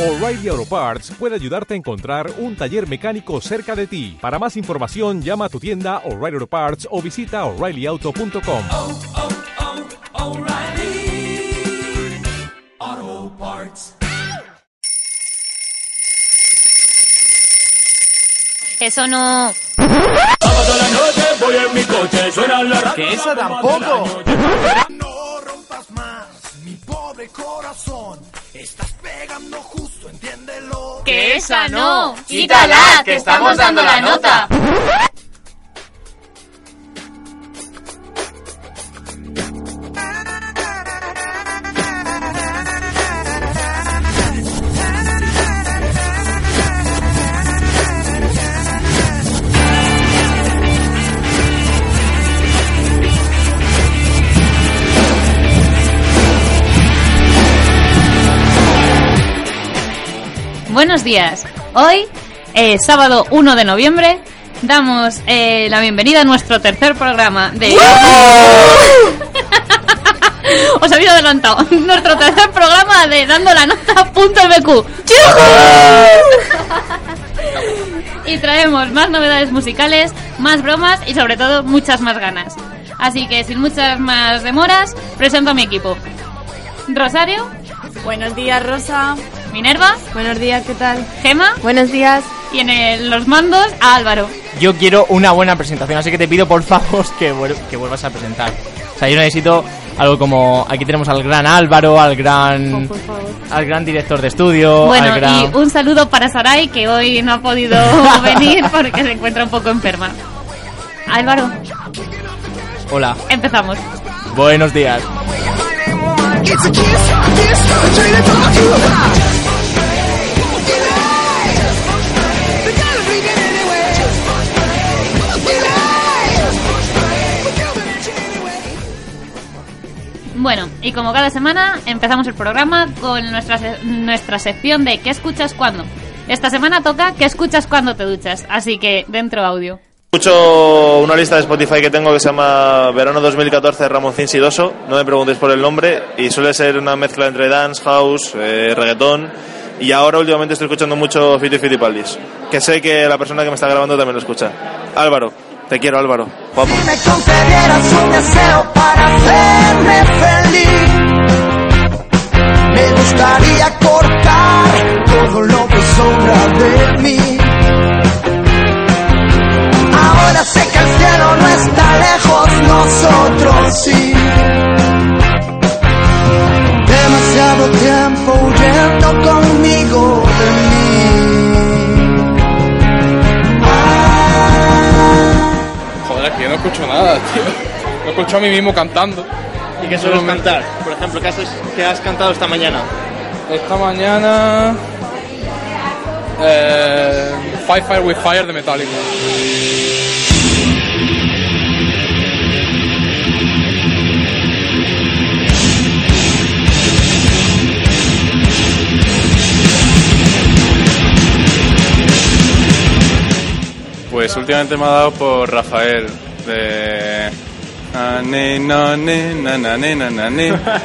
O'Reilly Auto Parts puede ayudarte a encontrar un taller mecánico cerca de ti. Para más información, llama a tu tienda O'Reilly Auto Parts o visita oreillyauto.com. oh, oh, Parts. Eso no. Sábado la noche voy en mi coche, suena la. Que esa tampoco. No rompas más mi pobre corazón. Estás pegando justo, entiéndelo. Que esa no. Quítala, que estamos dando la nota. Buenos días. Hoy, eh, sábado 1 de noviembre, damos eh, la bienvenida a nuestro tercer programa de... Os había adelantado. Nuestro tercer programa de Dando la Nota.mq. y traemos más novedades musicales, más bromas y sobre todo muchas más ganas. Así que sin muchas más demoras, presento a mi equipo. Rosario, Buenos días, Rosa. Minerva, Buenos días, ¿qué tal? Gema Buenos días. y en el- los mandos a Álvaro. Yo quiero una buena presentación, así que te pido por favor que, vuel- que vuelvas a presentar. O sea, yo necesito algo como aquí tenemos al gran Álvaro, al gran Oh, por favor. al gran director de estudio, Bueno, al gran y un saludo para Sarai, que hoy no ha podido venir porque se encuentra un poco enferma. Álvaro, Hola. empezamos. Buenos días. Bueno, y como cada semana, empezamos el programa con nuestra, nuestra sección de ¿Qué escuchas cuando? Esta semana toca ¿Qué escuchas cuando te duchas? Así que dentro audio. Escucho una lista de Spotify que tengo que se llama Verano 2014 de Ramoncín Sidoso, no me preguntéis por el nombre, y suele ser una mezcla entre dance, house, eh, reggaetón, y ahora últimamente estoy escuchando mucho Fiti Fiti Paldis, que sé que la persona que me está grabando también lo escucha. Álvaro, te quiero Álvaro, guapo. me concedieras un deseo para hacerme feliz. Me gustaría cortar todo lo que sobra de mí. Ahora sé que el cielo no está lejos, nosotros sí. Demasiado tiempo huyendo conmigo escucho nada, tío. No escucho a mí mismo cantando. ¿Y qué sueles cantar? Por ejemplo, ¿qué has, qué has cantado esta mañana? Esta mañana. Eh, Fight Fire with Fire de Metallica. Pues últimamente me ha dado por Rafael de.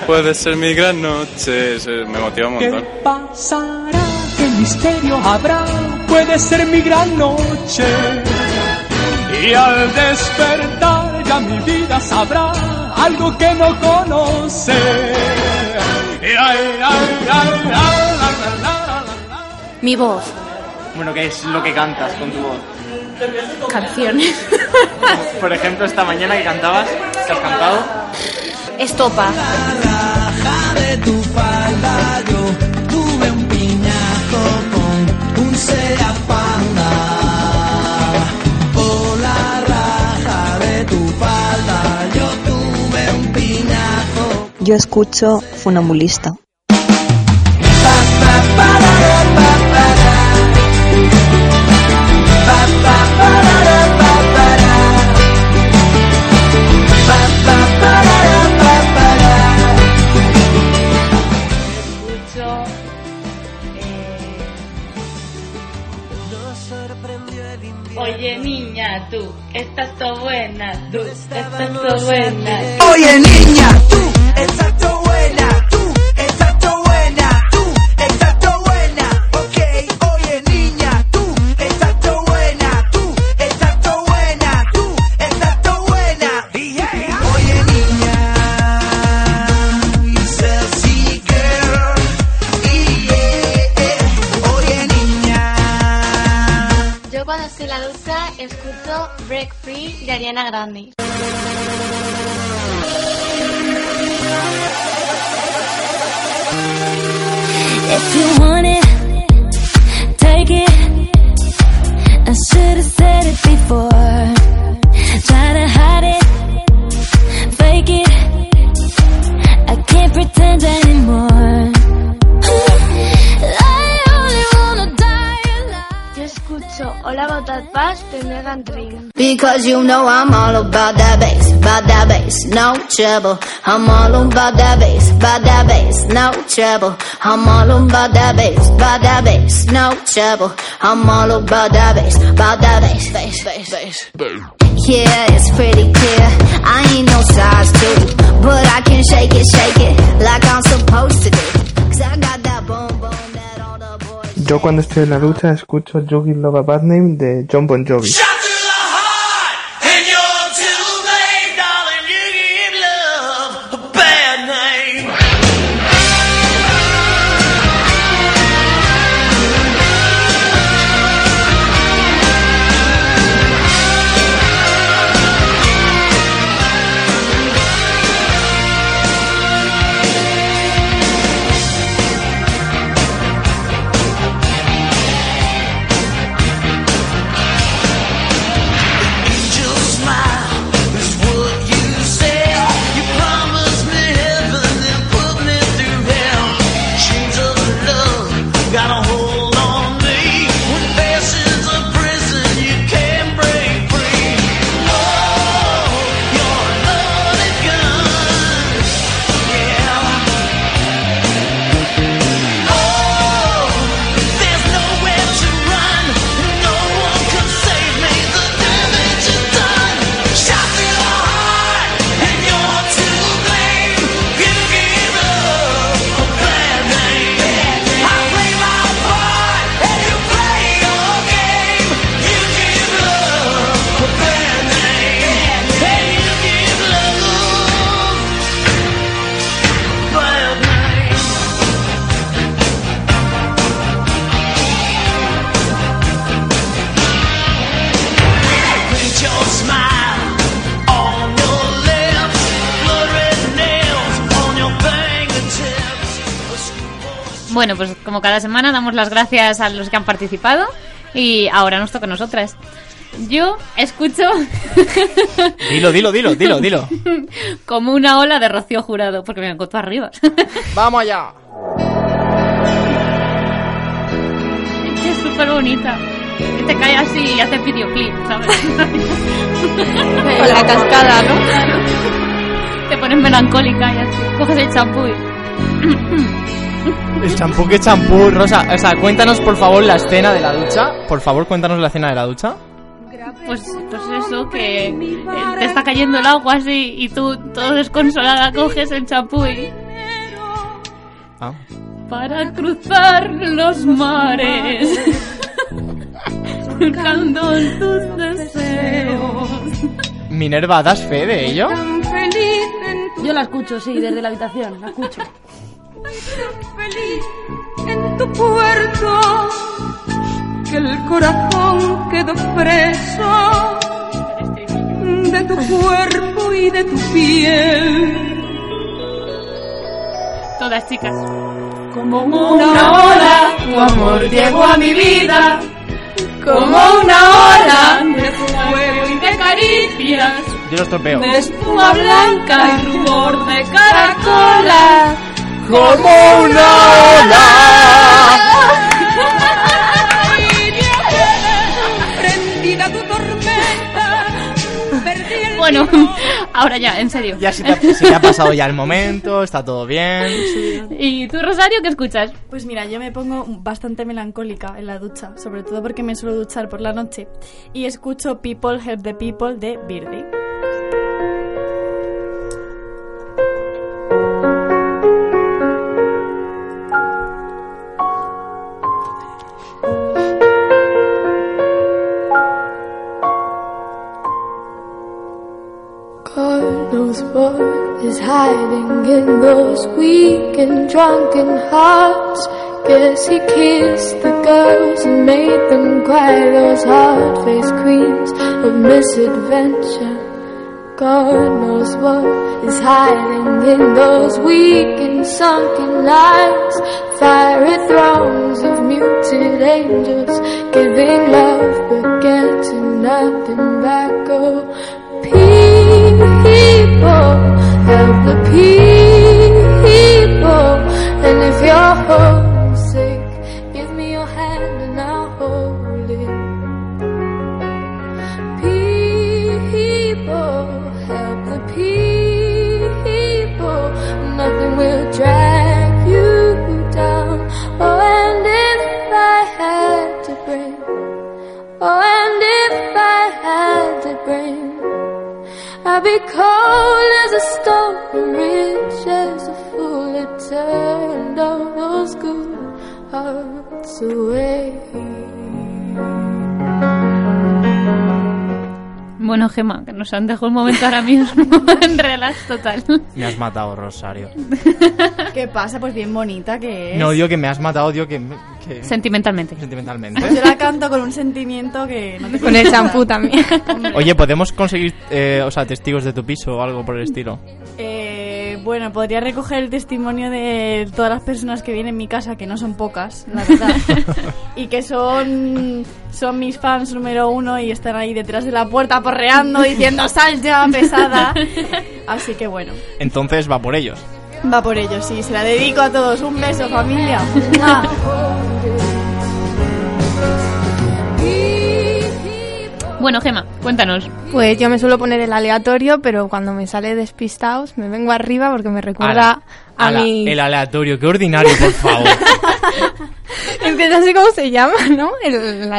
Puede ser mi gran noche. Me motiva un montón. pasará? ¿Qué misterio habrá? Puede ser mi gran noche. Y al despertar ya mi vida sabrá algo que no conoce. Mi voz. Bueno, ¿qué es lo que cantas con tu voz? Canciones. Por ejemplo, esta mañana que cantabas, ¿qué has cantado? Estopa. de tu falda yo tuve un piñaco con un Seat Panda por estás todo buena, tú, estás todo buena. Oye niña, tú, Ariana Grande. Because you know I'm all about that bass, about that bass, no trouble. I'm all about that bass, about that bass, no trouble. I'm all about that bass, about that bass, no trouble. I'm all about that bass, about that bass, bass, bass, bass. Yeah, it's pretty clear. I ain't no size two, but I can shake it, shake it like I'm supposed to do. Cause I got that boom boom that all the boys. Yo cuando estoy en la ducha escucho Jogging Love a Bad Name de John Bon Jovi. Las gracias a los que han participado y ahora nos toca a nosotras. Yo escucho Dilo, dilo, dilo, dilo, dilo. como una ola de Rocío Jurado, porque me encuentro arriba. Vamos allá. es súper bonita. Que te cae así y hace videoclip, ¿sabes? Con la cascada, ¿no? Te pones melancólica y así. Coges el champú y... El champú, qué champú, Rosa. O sea, cuéntanos por favor la escena de la ducha. Por favor, cuéntanos la escena de la ducha. Pues, pues eso, que te está cayendo el agua así y tú, todo desconsolada, coges el champú y... Ah. Para cruzar los mares, buscando tus deseos. Minerva, ¿das fe de ello? Yo la escucho, sí, desde la habitación, la escucho. En tu puerto que el corazón quedó preso de tu cuerpo y de tu piel. Todas chicas. Como una ola, tu amor llegó a mi vida. Como una ola de fuego y de caricias. Yo lo estropeo. De espuma blanca y rubor de caracola. Como una el Bueno, ahora ya, en serio. Ya se te, ha, se te ha pasado ya el momento, está todo bien. ¿Y tú, Rosario, qué escuchas? Pues mira, yo me pongo bastante melancólica en la ducha, sobre todo porque me suelo duchar por la noche. Y escucho People Help the People de Birdie. In those weak and drunken hearts. Guess he kissed the girls and made them cry, those hard faced queens of misadventure. God knows what is hiding in those weak and sunken eyes. Fiery throngs of muted angels giving love but getting nothing back. Oh, the people. And if you're homesick, be cold as a stone rich as a fool that turned all those good hearts away. Bueno, Gema, que nos han dejado un momento ahora mismo en relax total. Me has matado, Rosario. ¿Qué pasa? Pues bien bonita que es. No, digo que me has matado, digo que... que- Sentimentalmente. Sentimentalmente. Yo la canto con un sentimiento que no te Con el champú también. Oye, ¿podemos conseguir, eh, o sea, testigos de tu piso o algo por el estilo? Eh, bueno, podría recoger el testimonio de todas las personas que vienen en mi casa, que no son pocas, la verdad. y que son, son mis fans número uno y están ahí detrás de la puerta porreando diciendo sal ya pesada. Así que bueno, Entonces va por ellos. va por ello, sí. Se la dedico a todos. Un beso, familia. Bueno, Gema, cuéntanos. Pues yo me suelo poner el aleatorio, pero cuando me sale despistados me vengo arriba porque me recuerda a ala, mi... El aleatorio, qué ordinario, por favor. Es que no sé cómo se llama, ¿no? El, el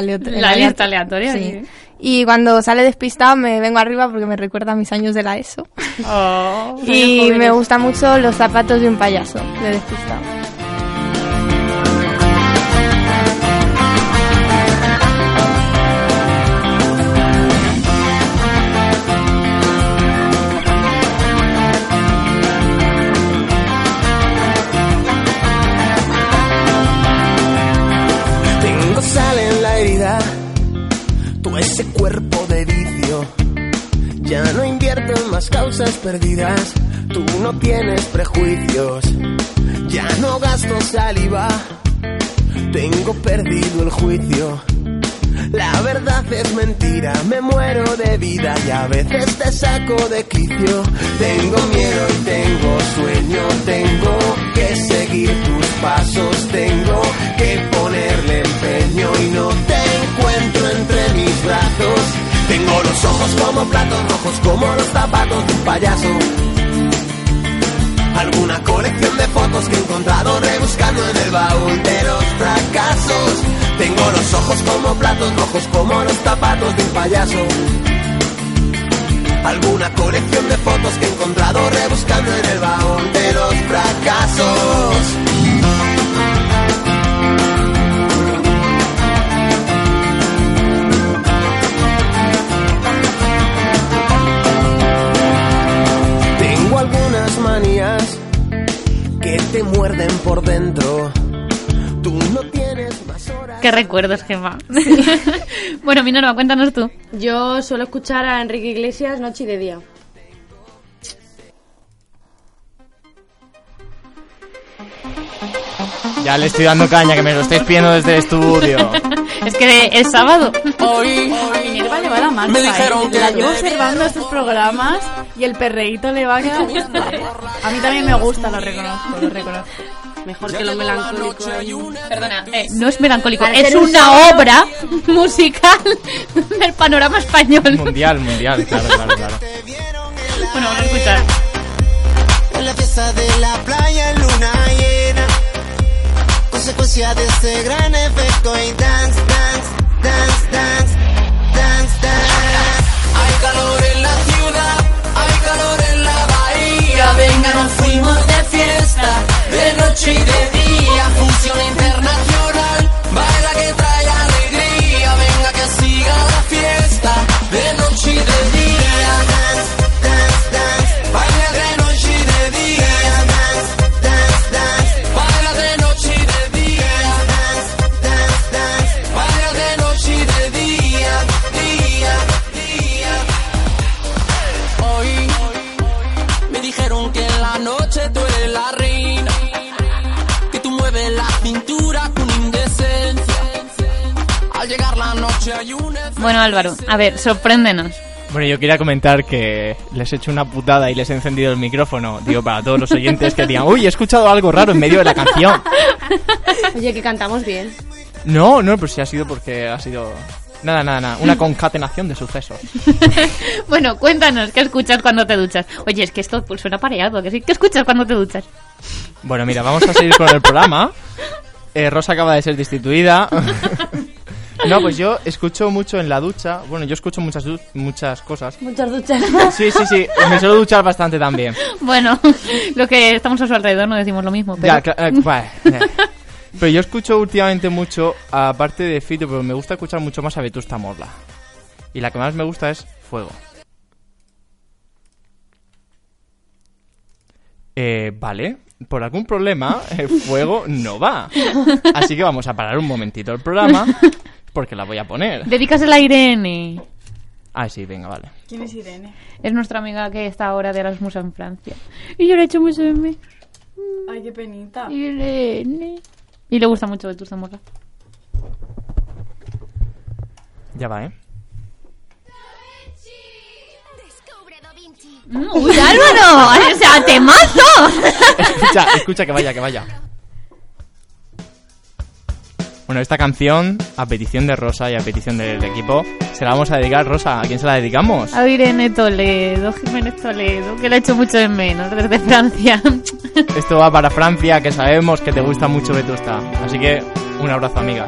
La lista aleatoria. Sí. sí. Y cuando sale despistado me vengo arriba porque me recuerda a mis años de la ESO. Oh, y me gustan mucho los zapatos de un payaso, de despistado. Ese cuerpo de vicio. Ya no invierto en más causas perdidas, tú no tienes prejuicios. Ya no gasto saliva, tengo perdido el juicio. La verdad es mentira, me muero de vida y a veces te saco de quicio. Tengo miedo y tengo sueño, tengo que seguir tus pasos, tengo que ponerle empeño y no ojos como platos rojos, como los zapatos de un payaso. Alguna colección de fotos que he encontrado rebuscando en el baúl de los fracasos. Tengo los ojos como platos rojos, como los zapatos de un payaso. Alguna colección de fotos que he encontrado rebuscando en el baúl de los fracasos. Manías que te muerden por dentro. Tú no tienes más horas. Qué recuerdos, Gema. bueno, Minerva, cuéntanos tú. Yo suelo escuchar a Enrique Iglesias noche y de día. Ya le estoy dando caña, que me lo estáis pidiendo desde el estudio. Es que es sábado. Minerva le va la marcha, Me ¿eh? dijeron que La llevo observando estos programas y el perreíto le va a quedar ¿eh? A mí también me gusta, lo reconozco, lo reconozco. Mejor que lo melancólico. Perdona, eh, no es melancólico, Al es un una sábado. obra musical del panorama español. Mundial, mundial, claro, claro, claro. Bueno, vamos a escuchar. En la fiesta de la playa en luna llena. De este gran efecto y dance, dance, dance, dance, dance, dance. Hay calor en la ciudad, hay calor en la bahía. Venga, nos fuimos de fiesta, de noche y de día. Fusión Bueno, Álvaro, a ver, sorpréndenos. Bueno, yo quería comentar que les he hecho una putada y les he encendido el micrófono, digo, para todos los oyentes que digan, uy, he escuchado algo raro en medio de la canción. Oye, que cantamos bien. No, no, pero sí ha sido porque ha sido... Nada, nada, nada, una concatenación de sucesos. Bueno, cuéntanos, ¿qué escuchas cuando te duchas? Oye, es que esto pues, suena pareado, que sí. ¿Qué escuchas cuando te duchas? Bueno, mira, vamos a seguir con el programa. Eh, Rosa acaba de ser destituida. No, pues yo escucho mucho en la ducha. Bueno, yo escucho muchas du- muchas cosas. Muchas duchas. Sí, sí, sí. Me suelo duchar bastante también. Bueno, lo que estamos a su alrededor no decimos lo mismo, pero... Ya, eh, vale. Pero yo escucho últimamente mucho, aparte de Fito, pero me gusta escuchar mucho más a Vetusta Morla. Y la que más me gusta es Fuego. Eh, vale, por algún problema, eh, Fuego no va. Así que vamos a parar un momentito el programa, porque la voy a poner. Dedícasela a Irene. Ah, sí, venga, vale. ¿Quién es Irene? Es nuestra amiga que está ahora de Erasmus en Francia. Y yo le he hecho mucho de mí. Ay, qué penita. Irene. Y le gusta mucho Vetusta Morla. Ya va, ¿eh? ¡Uy, Álvaro! ¡O sea, temazo! Escucha, escucha, que vaya, que vaya. Bueno, esta canción, a petición de Rosa y a petición del equipo, se la vamos a dedicar, Rosa. ¿A quién se la dedicamos? A Irene Toledo, Jiménez Toledo, que le he hecho mucho de menos desde Francia. Esto va para Francia, que sabemos que te gusta mucho Vetusta. Así que, un abrazo, amiga.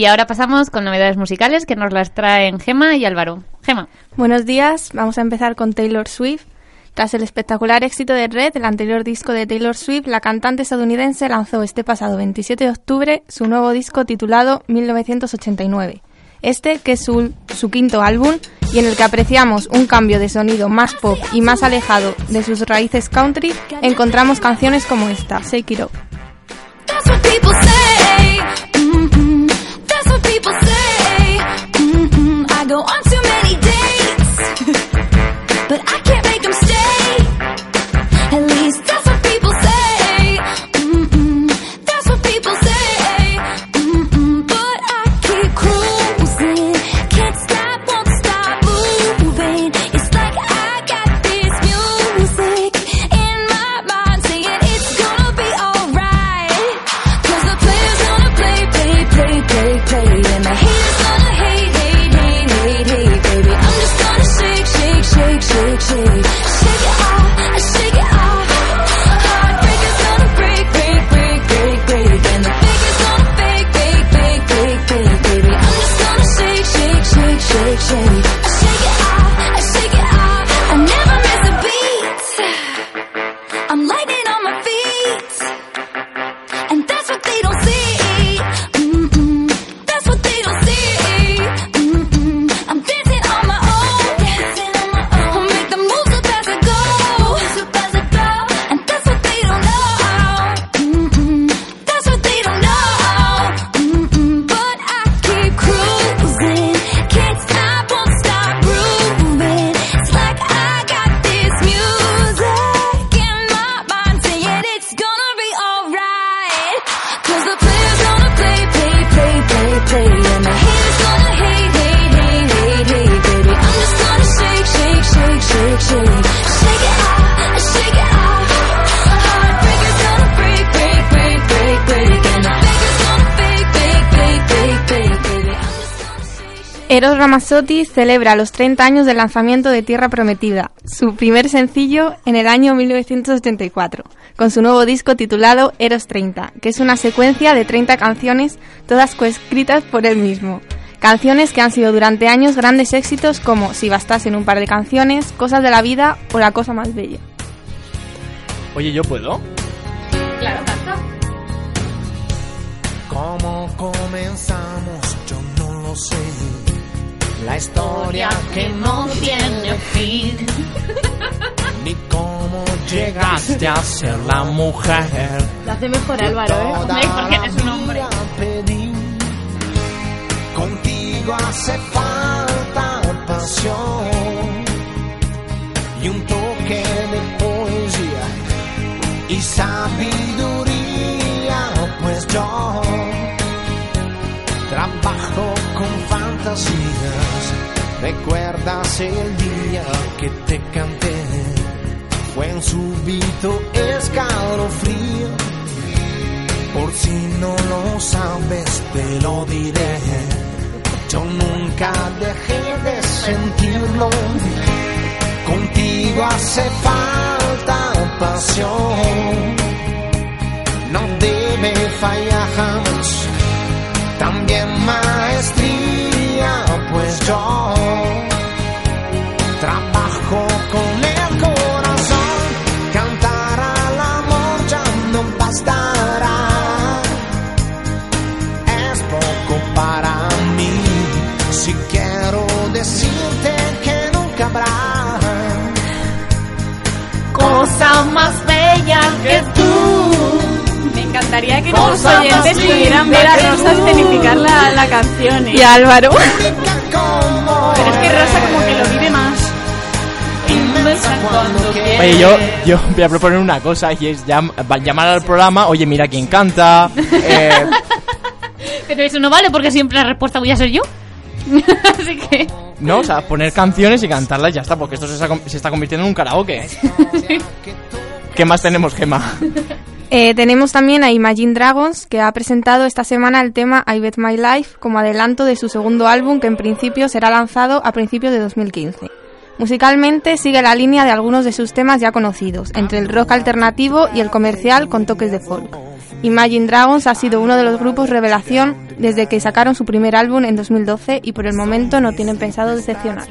Y ahora pasamos con novedades musicales que nos las traen Gema y Álvaro. Gema. Buenos días, vamos a empezar con Taylor Swift. Tras el espectacular éxito de Red, el anterior disco de Taylor Swift, la cantante estadounidense lanzó este pasado 27 de octubre su nuevo disco titulado 1989. Este, que es su, su quinto álbum y en el que apreciamos un cambio de sonido más pop y más alejado de sus raíces country, encontramos canciones como esta, Shake It Up. Go on Eros Ramazzotti celebra los 30 años del lanzamiento de Tierra Prometida, su primer sencillo en el año 1984, con su nuevo disco titulado Eros 30, que es una secuencia de 30 canciones, todas coescritas por él mismo. Canciones que han sido durante años grandes éxitos como Si bastasen un par de canciones, Cosas de la vida o La cosa más bella. Oye, ¿yo puedo? Claro, canta. ¿Cómo comenzamos? Yo no lo sé. La historia que no tiene fin. Ni cómo llegaste a ser la mujer. Lo hace mejor Álvaro, ¿eh? Porque eres un hombre. Contigo hace falta pasión y un toque de poesía y sabiduría, pues yo trabajo con fantasías. ¿Recuerdas el día que te canté? Fue en súbito escalofrío. Por si no lo sabes, te lo diré. Yo nunca dejé de sentirlo. Contigo hace falta pasión. No debe fallar jamás. También maestría, pues yo más bella que tú. Me encantaría que los oyentes pudieran ver a Rosa escenificar la, la canción. ¿eh? Y a Álvaro. Pero es que Rosa como que lo vive más. Oye, yo, yo voy a proponer una cosa y es llam- llamar al programa, oye, mira quién canta. eh, Pero eso no vale porque siempre la respuesta voy a ser yo. Así que. No, o sea, poner canciones y cantarlas y ya está, porque esto se está, com- se está convirtiendo en un karaoke. ¿Qué más tenemos, Gema? Eh, tenemos también a Imagine Dragons, que ha presentado esta semana el tema I Bet My Life como adelanto de su segundo álbum, que en principio será lanzado a principios de 2015. Musicalmente sigue la línea de algunos de sus temas ya conocidos, entre el rock alternativo y el comercial con toques de folk. Imagine Dragons ha sido uno de los grupos revelación desde que sacaron su primer álbum en 2012 y por el momento no tienen pensado decepcionar.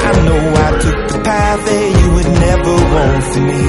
I know I took the you would never for me.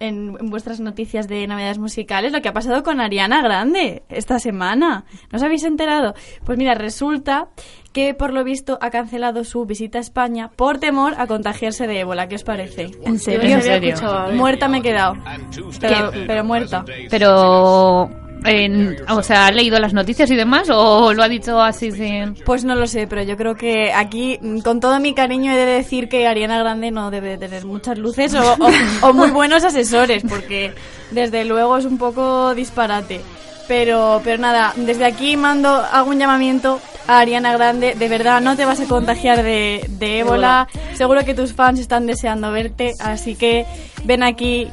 en, en vuestras noticias de Navidades musicales lo que ha pasado con Ariana Grande esta semana. ¿No os habéis enterado? Pues mira, resulta que por lo visto ha cancelado su visita a España por temor a contagiarse de ébola. ¿Qué os parece? ¿En serio? ¿En serio? Muerta me he quedado. Pero, pero muerta. Pero, en- o sea, ¿ha leído las noticias y demás o lo ha dicho así sin...? Pues no lo sé, pero yo creo que aquí, mm, con todo mi cariño, he de decir que Ariana Grande no debe de tener muchas luces o, o- o muy buenos asesores, porque desde luego es un poco disparate. Pero, pero nada, desde aquí mando hago un llamamiento a Ariana Grande. De verdad, no te vas a contagiar de, de ébola. Seguro que tus fans están deseando verte, así que ven aquí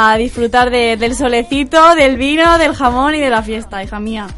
a disfrutar de- del solecito, del vino, del jamón y de la fiesta, hija mía.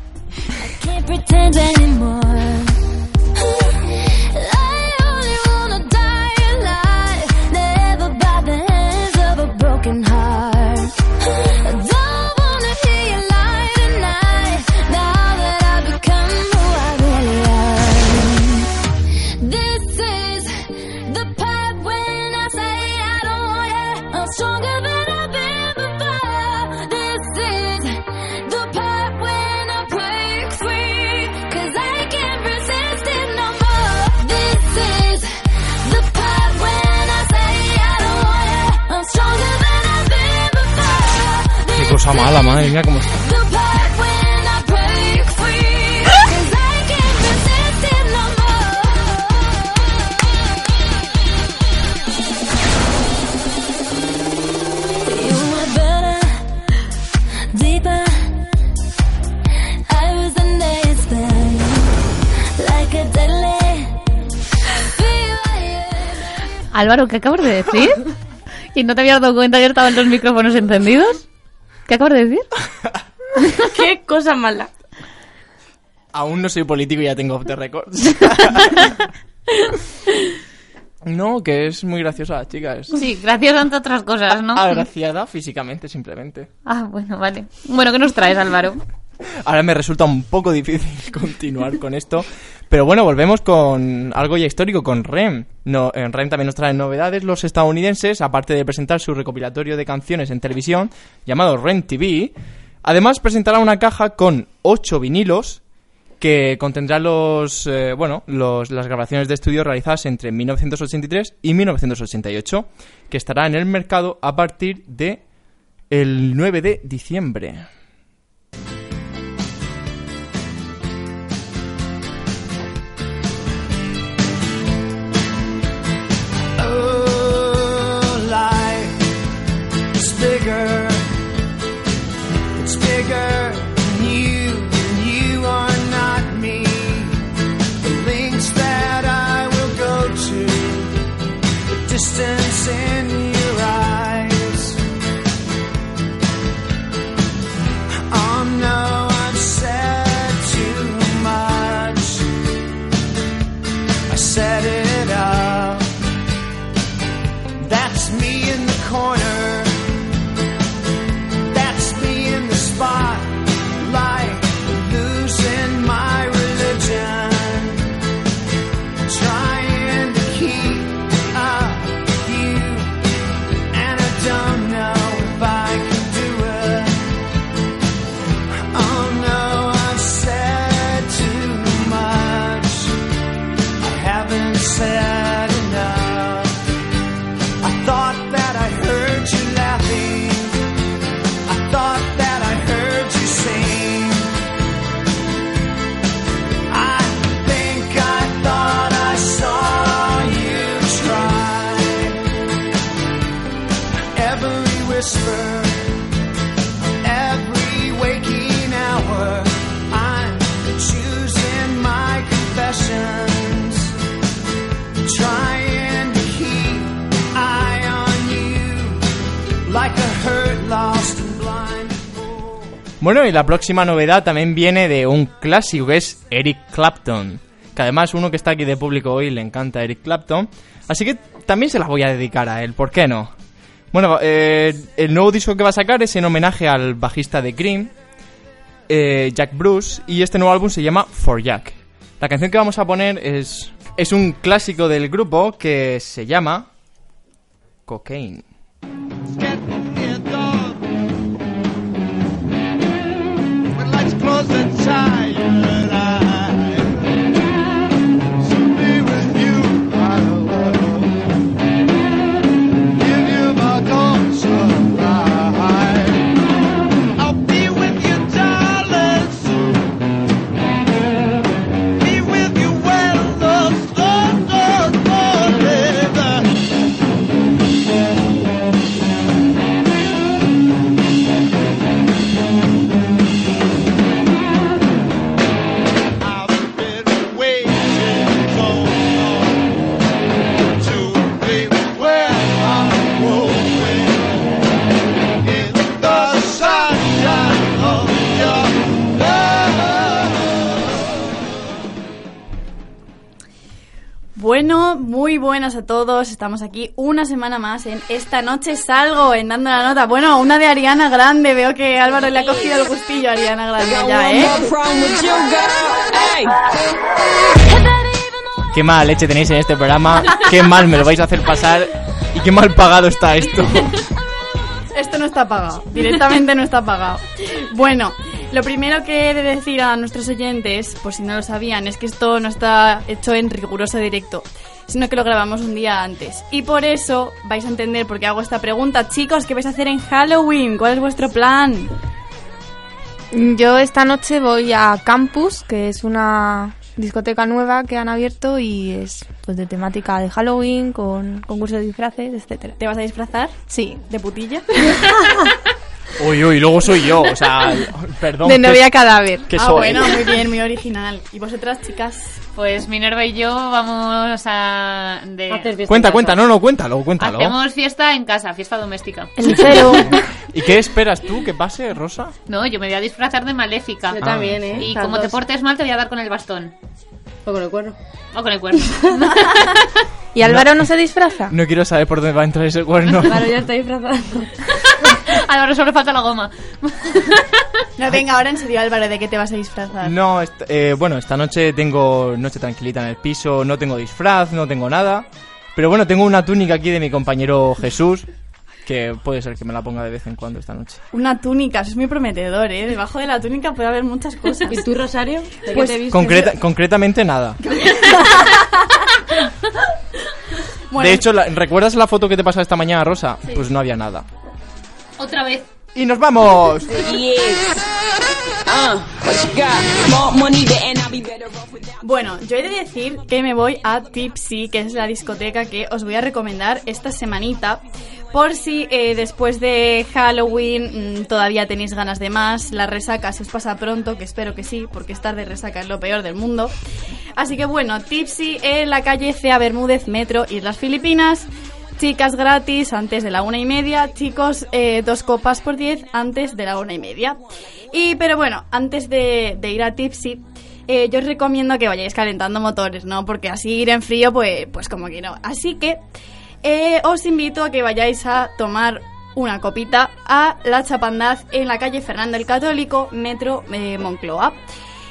Álvaro, ¿qué acabas de decir? ¿Y no te habías dado cuenta que estaban los micrófonos encendidos? ¿Qué acabas de decir? Qué cosa mala. Aún no soy político y ya tengo off the records. no, que es muy graciosa la chica. Es Sí, gracias ante otras cosas, ¿no? agraciada físicamente, simplemente. Ah, bueno, vale. Bueno, ¿qué nos traes, Álvaro? Ahora me resulta un poco difícil continuar con esto. Pero bueno, volvemos con algo ya histórico, con REM. No, en REM también nos traen novedades los estadounidenses, aparte de presentar su recopilatorio de canciones en televisión, llamado REM TV. Además presentará una caja con 8 vinilos que contendrá los, eh, bueno, los, las grabaciones de estudio realizadas entre 1983 y 1988, que estará en el mercado a partir de el 9 de diciembre. Bueno, y la próxima novedad también viene de un clásico que es Eric Clapton. Que además uno que está aquí de público hoy le encanta Eric Clapton. Así que también se las voy a dedicar a él, ¿por qué no? Bueno, eh, el nuevo disco que va a sacar es en homenaje al bajista de Cream, eh, Jack Bruce, y este nuevo álbum se llama For Jack. La canción que vamos a poner es, es un clásico del grupo que se llama Cocaine. was a child. Bueno, muy buenas a todos. Estamos aquí una semana más en Esta Noche Salgo, en Dando la Nota. Bueno, una de Ariana Grande. Veo que Álvaro le ha cogido el gustillo a Ariana Grande ya, ¿eh? Qué mala leche tenéis en este programa, qué mal me lo vais a hacer pasar y qué mal pagado está esto. Esto no está pagado, directamente no está pagado. Bueno, lo primero que he de decir a nuestros oyentes, por si no lo sabían, es que esto no está hecho en riguroso directo, sino que lo grabamos un día antes. Y por eso vais a entender por qué hago esta pregunta. Chicos, ¿qué vais a hacer en Halloween? ¿Cuál es vuestro plan? Yo esta noche voy a Campus, que es una discoteca nueva que han abierto y es pues de temática de Halloween, con concursos de disfraces, etcétera. ¿Te vas a disfrazar? Sí. ¿De putilla? Uy, uy, luego soy yo, o sea, perdón. de que- novia cadáver. que ah, soy. bueno, muy bien, muy original. ¿Y vosotras, chicas? Pues Minerva y yo vamos a... De... Cuenta, cuenta, no, no, cuéntalo, cuéntalo. Hacemos fiesta en casa, fiesta doméstica. ¿Y qué esperas tú que pase, Rosa? No, yo me voy a disfrazar de maléfica. Yo también, ¿eh? Y como te portes mal, te voy a dar con el bastón. O con el cuerno. O con el cuerno. ¿Y Álvaro no se disfraza? No quiero saber por dónde va a entrar ese cuerno. Claro, ya está disfrazado. Álvaro, solo falta la goma. No, venga, ahora en serio, Álvaro, ¿de qué te vas a disfrazar? No, est- eh, bueno, esta noche tengo noche tranquilita en el piso, no tengo disfraz, no tengo nada. Pero bueno, tengo una túnica aquí de mi compañero Jesús, que puede ser que me la ponga de vez en cuando esta noche. Una túnica, eso es muy prometedor, ¿eh? Debajo de la túnica puede haber muchas cosas. ¿Y tú, Rosario? ¿De Pues, qué te vistes? Concreta- concretamente nada. Bueno. De hecho, la- ¿recuerdas la foto que te pasó esta mañana, Rosa? Pues no había nada. Otra vez. ¡Y nos vamos! Bueno, yo he de decir que me voy a Tipsy, que es la discoteca que os voy a recomendar esta semanita. Por si eh, después de Halloween mm, todavía tenéis ganas de más, la resaca se os pasa pronto, que espero que sí, porque estar de resaca es lo peor del mundo. Así que bueno, Tipsy en la calle Cea Bermúdez, Metro, Islas Filipinas. Chicas gratis antes de la una y media, chicos eh, dos copas por diez antes de la una y media. Y pero bueno, antes de, de ir a Tipsy, eh, yo os recomiendo que vayáis calentando motores, ¿no? Porque así ir en frío, pues, pues como que no. Así que eh, os invito a que vayáis a tomar una copita a La Chapandaz en la calle Fernando el Católico, Metro eh, Moncloa.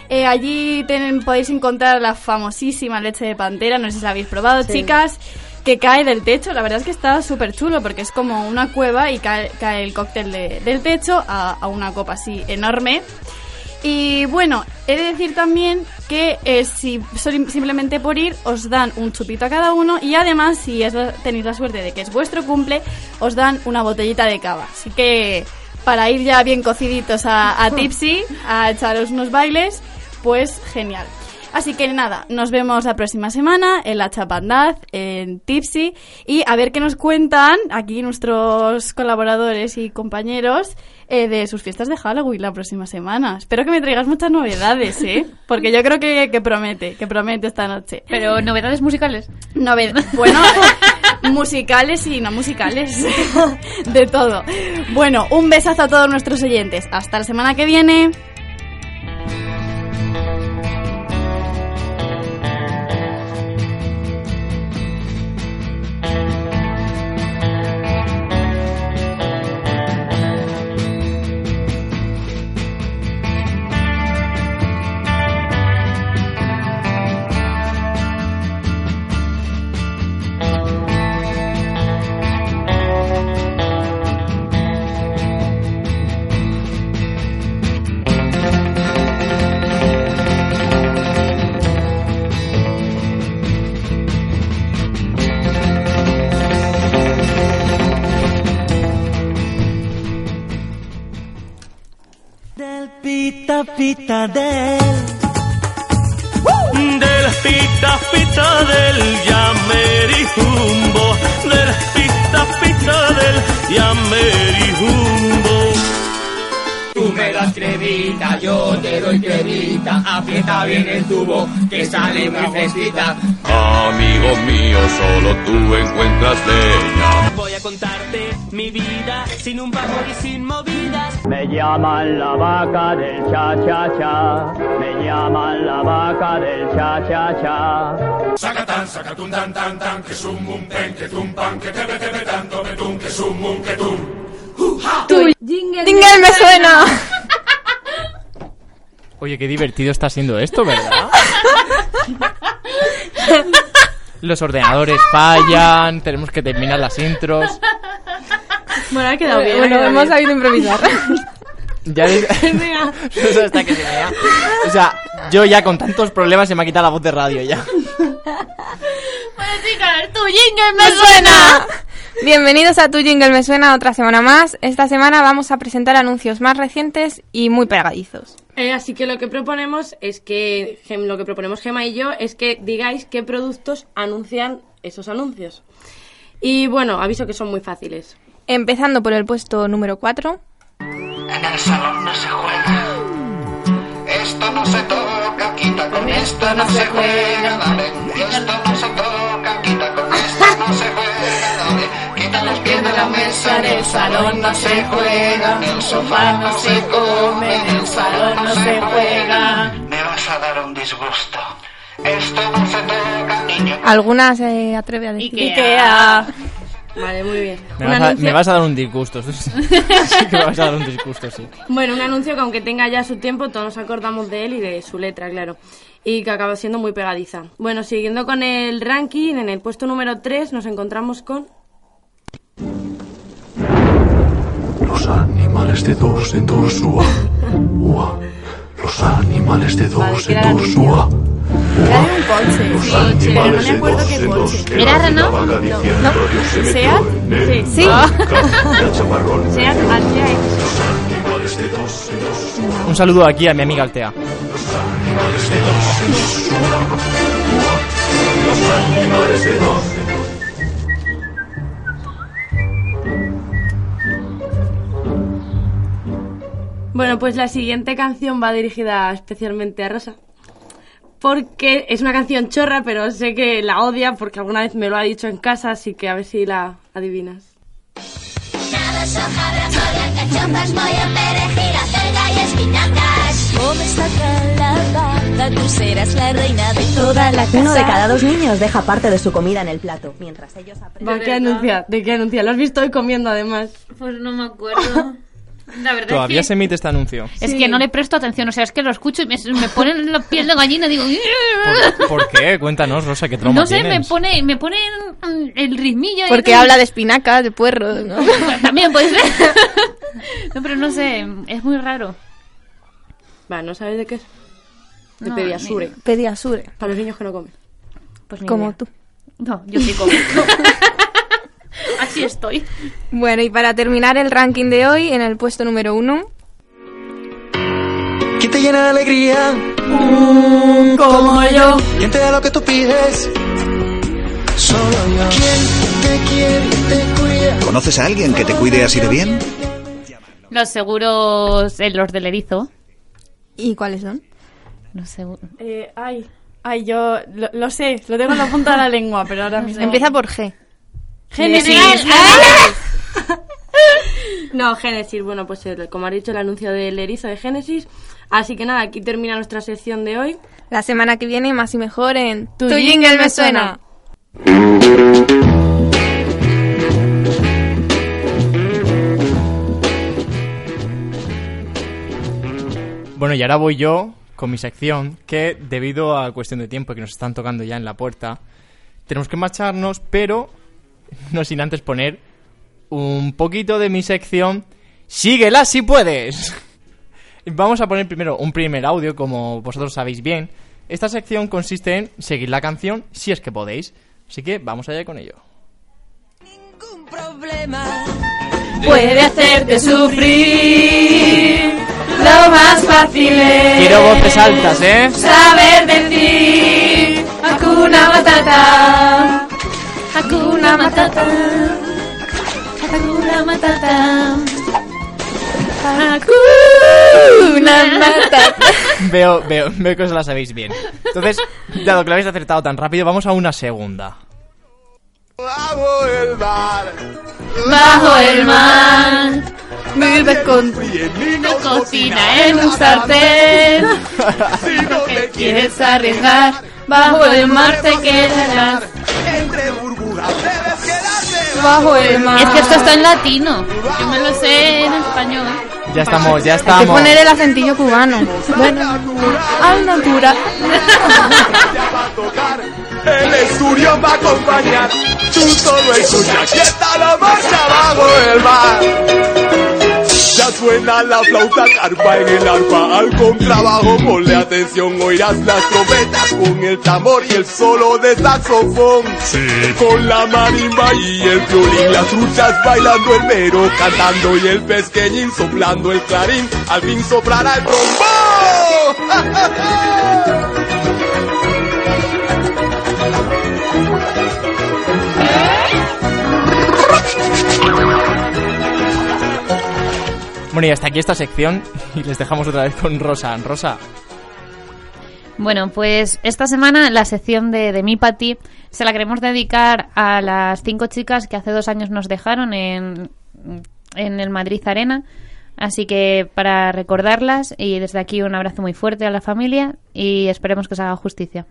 Eh, allí ten- podéis encontrar la famosísima leche de pantera, no sé si la habéis probado, Sí. chicas, que cae del techo. La verdad es que está súper chulo porque es como una cueva y cae, cae el cóctel de- del techo a, a una copa así enorme. Y bueno, he de decir también que eh, si simplemente por ir os dan un chupito a cada uno y además si es tenéis la suerte de que es vuestro cumple os dan una botellita de cava. Así que para ir ya bien cociditos a, a Tipsy, a echaros unos bailes, pues genial. Así que nada, nos vemos la próxima semana en la Chapandaz, en Tipsy, y a ver qué nos cuentan aquí nuestros colaboradores y compañeros eh, de sus fiestas de Halloween la próxima semana. Espero que me traigas muchas novedades, ¿eh? Porque yo creo que, que promete, que promete esta noche. Pero novedades musicales. Noved bueno, musicales y no musicales. de todo. Bueno, un besazo a todos nuestros oyentes. Hasta la semana que viene. Pita del Del pita pita del Yamerihumbo, del pita pita del Yamerihumbo. Tú me das cremita, yo te doy cremita. Aprieta bien el tubo, que sale muy fresquita. Amigo mío, solo tú encuentras leña. Voy a contarte mi vida sin un vapor y sin movidas. Me llaman la vaca del cha cha cha. Me llaman la vaca del cha cha cha. Sacatán, sacatún, tan, tan, tan, que sum, bum, pen, que tum, pan, que tebe, tebe, tanto, betum, que sum, bum, que tum. jingle, me suena. Oye, qué divertido está siendo esto, ¿verdad? Los ordenadores fallan, tenemos que terminar las intros. Bueno, ha quedado bien. Bueno, hemos bien. sabido improvisar. Ya Eso hasta que se vea. O sea, yo ya con tantos problemas se me ha quitado la voz de radio ya. Bueno, chicas, tu jingle me suena. Bienvenidos a Tu Jingle Me Suena otra semana más. Esta semana vamos a presentar anuncios más recientes y muy pegadizos. Eh, así que lo que proponemos es que, lo que proponemos Gema y yo es que digáis qué productos anuncian esos anuncios. Y bueno, aviso que son muy fáciles. Empezando por el puesto número 4. En el salón no se juega. Esto no se toca, quita con esto no se juega, dale. Esto no se toca, quita con esto no se juega, dale. Quita los pies de la mesa, en el salón no se juega, en el sofá no se come, en el salón no se juega. Me vas a dar un disgusto. Esto no se toca, niño. ¿Alguna se atreve a decir? Ikea. Vale, muy bien. Me vas, a, anuncio- me vas a dar un disgusto. Sí que me vas a dar un disgusto, sí. Bueno, un anuncio que aunque tenga ya su tiempo, todos nos acordamos de él y de su letra, claro. Y que acaba siendo muy pegadiza. Bueno, siguiendo con el ranking, en el puesto número 3 nos encontramos con... animales de dos en dos, ua, ua. Los animales de dos en dos, ua. Era de un coche. Sí, pero no me acuerdo qué coche. ¿Era Renault? No. No. Sí. Seat Altea ua. Un saludo aquí a mi amiga Altea. Los animales de dos en dos, ua, ua. Los animales de dos en dos. Bueno, pues la siguiente canción va dirigida especialmente a Rosa. Porque es una canción chorra, pero sé que la odia porque alguna vez me lo ha dicho en casa, así que a ver si la adivinas. De. Uno de cada dos niños deja parte de su comida en el plato, mientras ellos aprenden. ¿Va qué anuncia? ¿De qué anuncia? ¿Lo has visto hoy comiendo además? Pues no me acuerdo. La verdad Todavía es se emite este anuncio. es que no le presto atención. O sea, es que lo escucho y me, me ponen la piel de gallina y digo... ¿Por qué? Cuéntanos, Rosa, qué trauma No sé, me pone, me pone el ritmillo. y Porque habla de espinacas, de puerros, ¿no? También puede ser. no, pero no sé, es muy raro. Va, ¿no sabes de qué es? De No, Pediasure. Pediasure. Para los niños que no comen. Pues Como idea. tú. No, yo sí como. Así estoy. Bueno, y para terminar el ranking de hoy, en el puesto número uno, ¿Quién te llena de alegría? como yo. ¿Quién te da lo que tú pides? Solo yo. ¿Quién te quiere te cuida? ¿Conoces a alguien que te cuide así de bien? Los seguros, eh, los del erizo. ¿y cuáles son? Los seguros. Eh, ay, ay, yo lo, lo sé, lo tengo en la punta de la lengua, pero ahora mismo. Empieza por G. Génesis. No, Génesis, bueno, pues el- como ha dicho el anuncio del erizo de Génesis. Así que nada, aquí termina nuestra sección de hoy. La semana que viene, más y mejor en Tu Tu jingle jingle me me suena. Bueno, y ahora voy yo con mi sección, que debido a cuestión de tiempo que nos están tocando ya en la puerta, tenemos que marcharnos, pero no sin antes poner un poquito de mi sección. ¡Síguela si puedes! Vamos a poner primero un primer audio, como vosotros sabéis bien. Esta sección consiste en seguir la canción si es que podéis. Así que vamos allá con ello. Puede hacerte sufrir. Lo más fácil es Quiero voces altas, ¿eh? saber decir Hakuna Matata. Hakuna Matata. Hakuna Matata. Hakuna Matata. Veo, veo, veo que os la sabéis bien. Entonces, dado que lo habéis acertado tan rápido, vamos a una segunda. Bajo el mar. Bajo el mar. Vive con No cocina en un sartén. Si no te Quieres arriesgar. Bajo el mar te quedarás. Bajo el mar. Es que esto está en latino. Yo me lo sé en español. Ya estamos, ya Hay que estamos. poner el acentillo cubano. Bueno, al natura. a tocar. El estudio va a acompañar. Tú solo escucha. Aquí está la marcha bajo el mar. Ya suena la flauta carpa en el arpa al contrabajo. Ponle atención, oirás las trompetas con el tambor y el solo de saxofón. Con la marimba y el violín, las truchas bailando el mero, cantando y el pesqueñín soplando el clarín. Al fin soplará el trombón. Bueno, y hasta aquí esta sección y les dejamos otra vez con Rosa. Rosa, Bueno, pues esta semana la sección de, de Mi Pati se la queremos dedicar a las cinco chicas que hace dos años nos dejaron en, en el Madrid Arena. Así que para recordarlas y desde aquí un abrazo muy fuerte a la familia y esperemos que se haga justicia.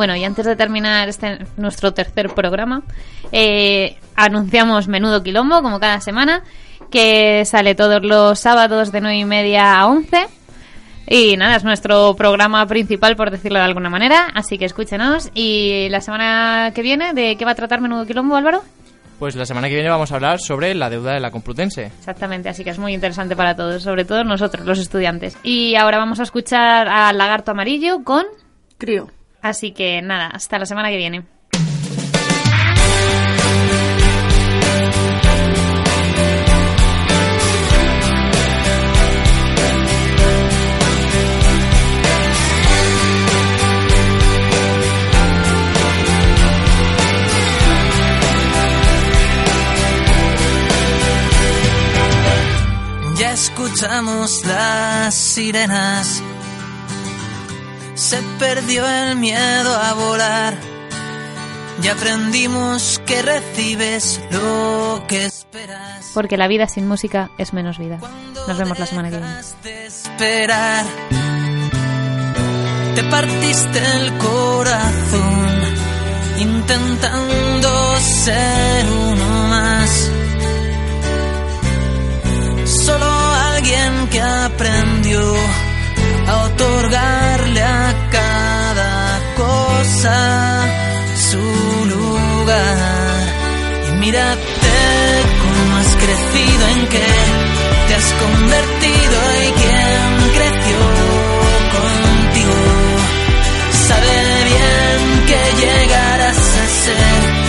Bueno, y antes de terminar este nuestro tercer programa, eh, anunciamos Menudo Quilombo, como cada semana, que sale todos los sábados de 9 y media a 11. Y nada, es nuestro programa principal, por decirlo de alguna manera. Así que escúchenos. Y la semana que viene, ¿de qué va a tratar Menudo Quilombo, Álvaro? Pues la semana que viene vamos a hablar sobre la deuda de la Complutense. Exactamente, así que es muy interesante para todos, sobre todo nosotros, los estudiantes. Y ahora vamos a escuchar a Lagarto Amarillo con... Crío. Así que nada, hasta la semana que viene. Ya escuchamos las sirenas. Se perdió el miedo a volar. Ya aprendimos que recibes lo que esperas. Porque la vida sin música es menos vida. Nos vemos la semana que viene. Esperar. Te partiste el corazón intentando ser uno más. Solo alguien que aprendió a otorgarle a cada cosa su lugar. Y mírate cómo has crecido, en qué te has convertido y quién creció contigo. Sabe bien que llegarás a ser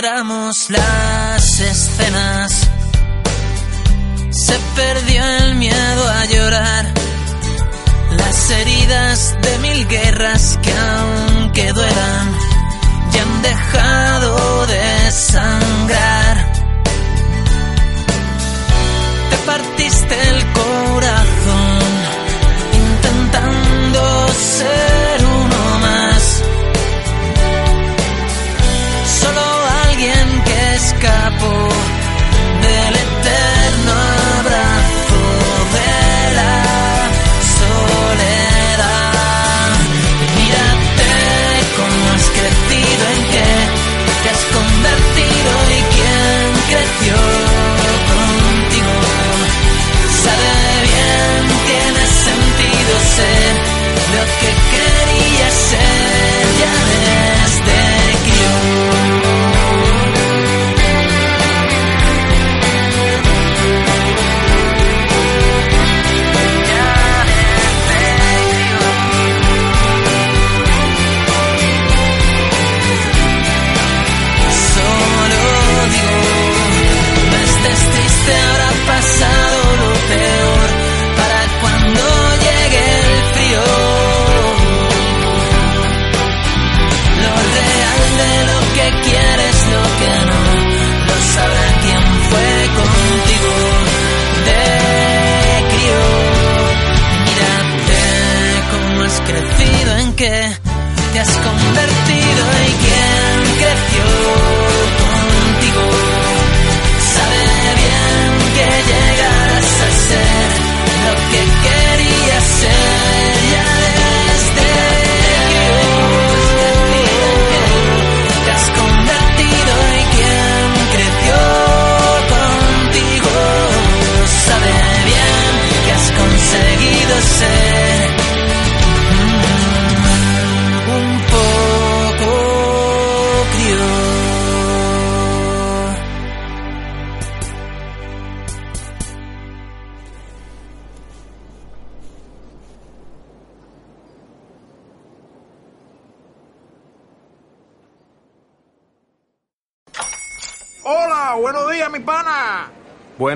Las escenas. Se perdió el miedo a llorar. Las heridas de mil guerras que aunque duelan ya han dejado de sangrar. Te partiste el corazón intentando ser lo que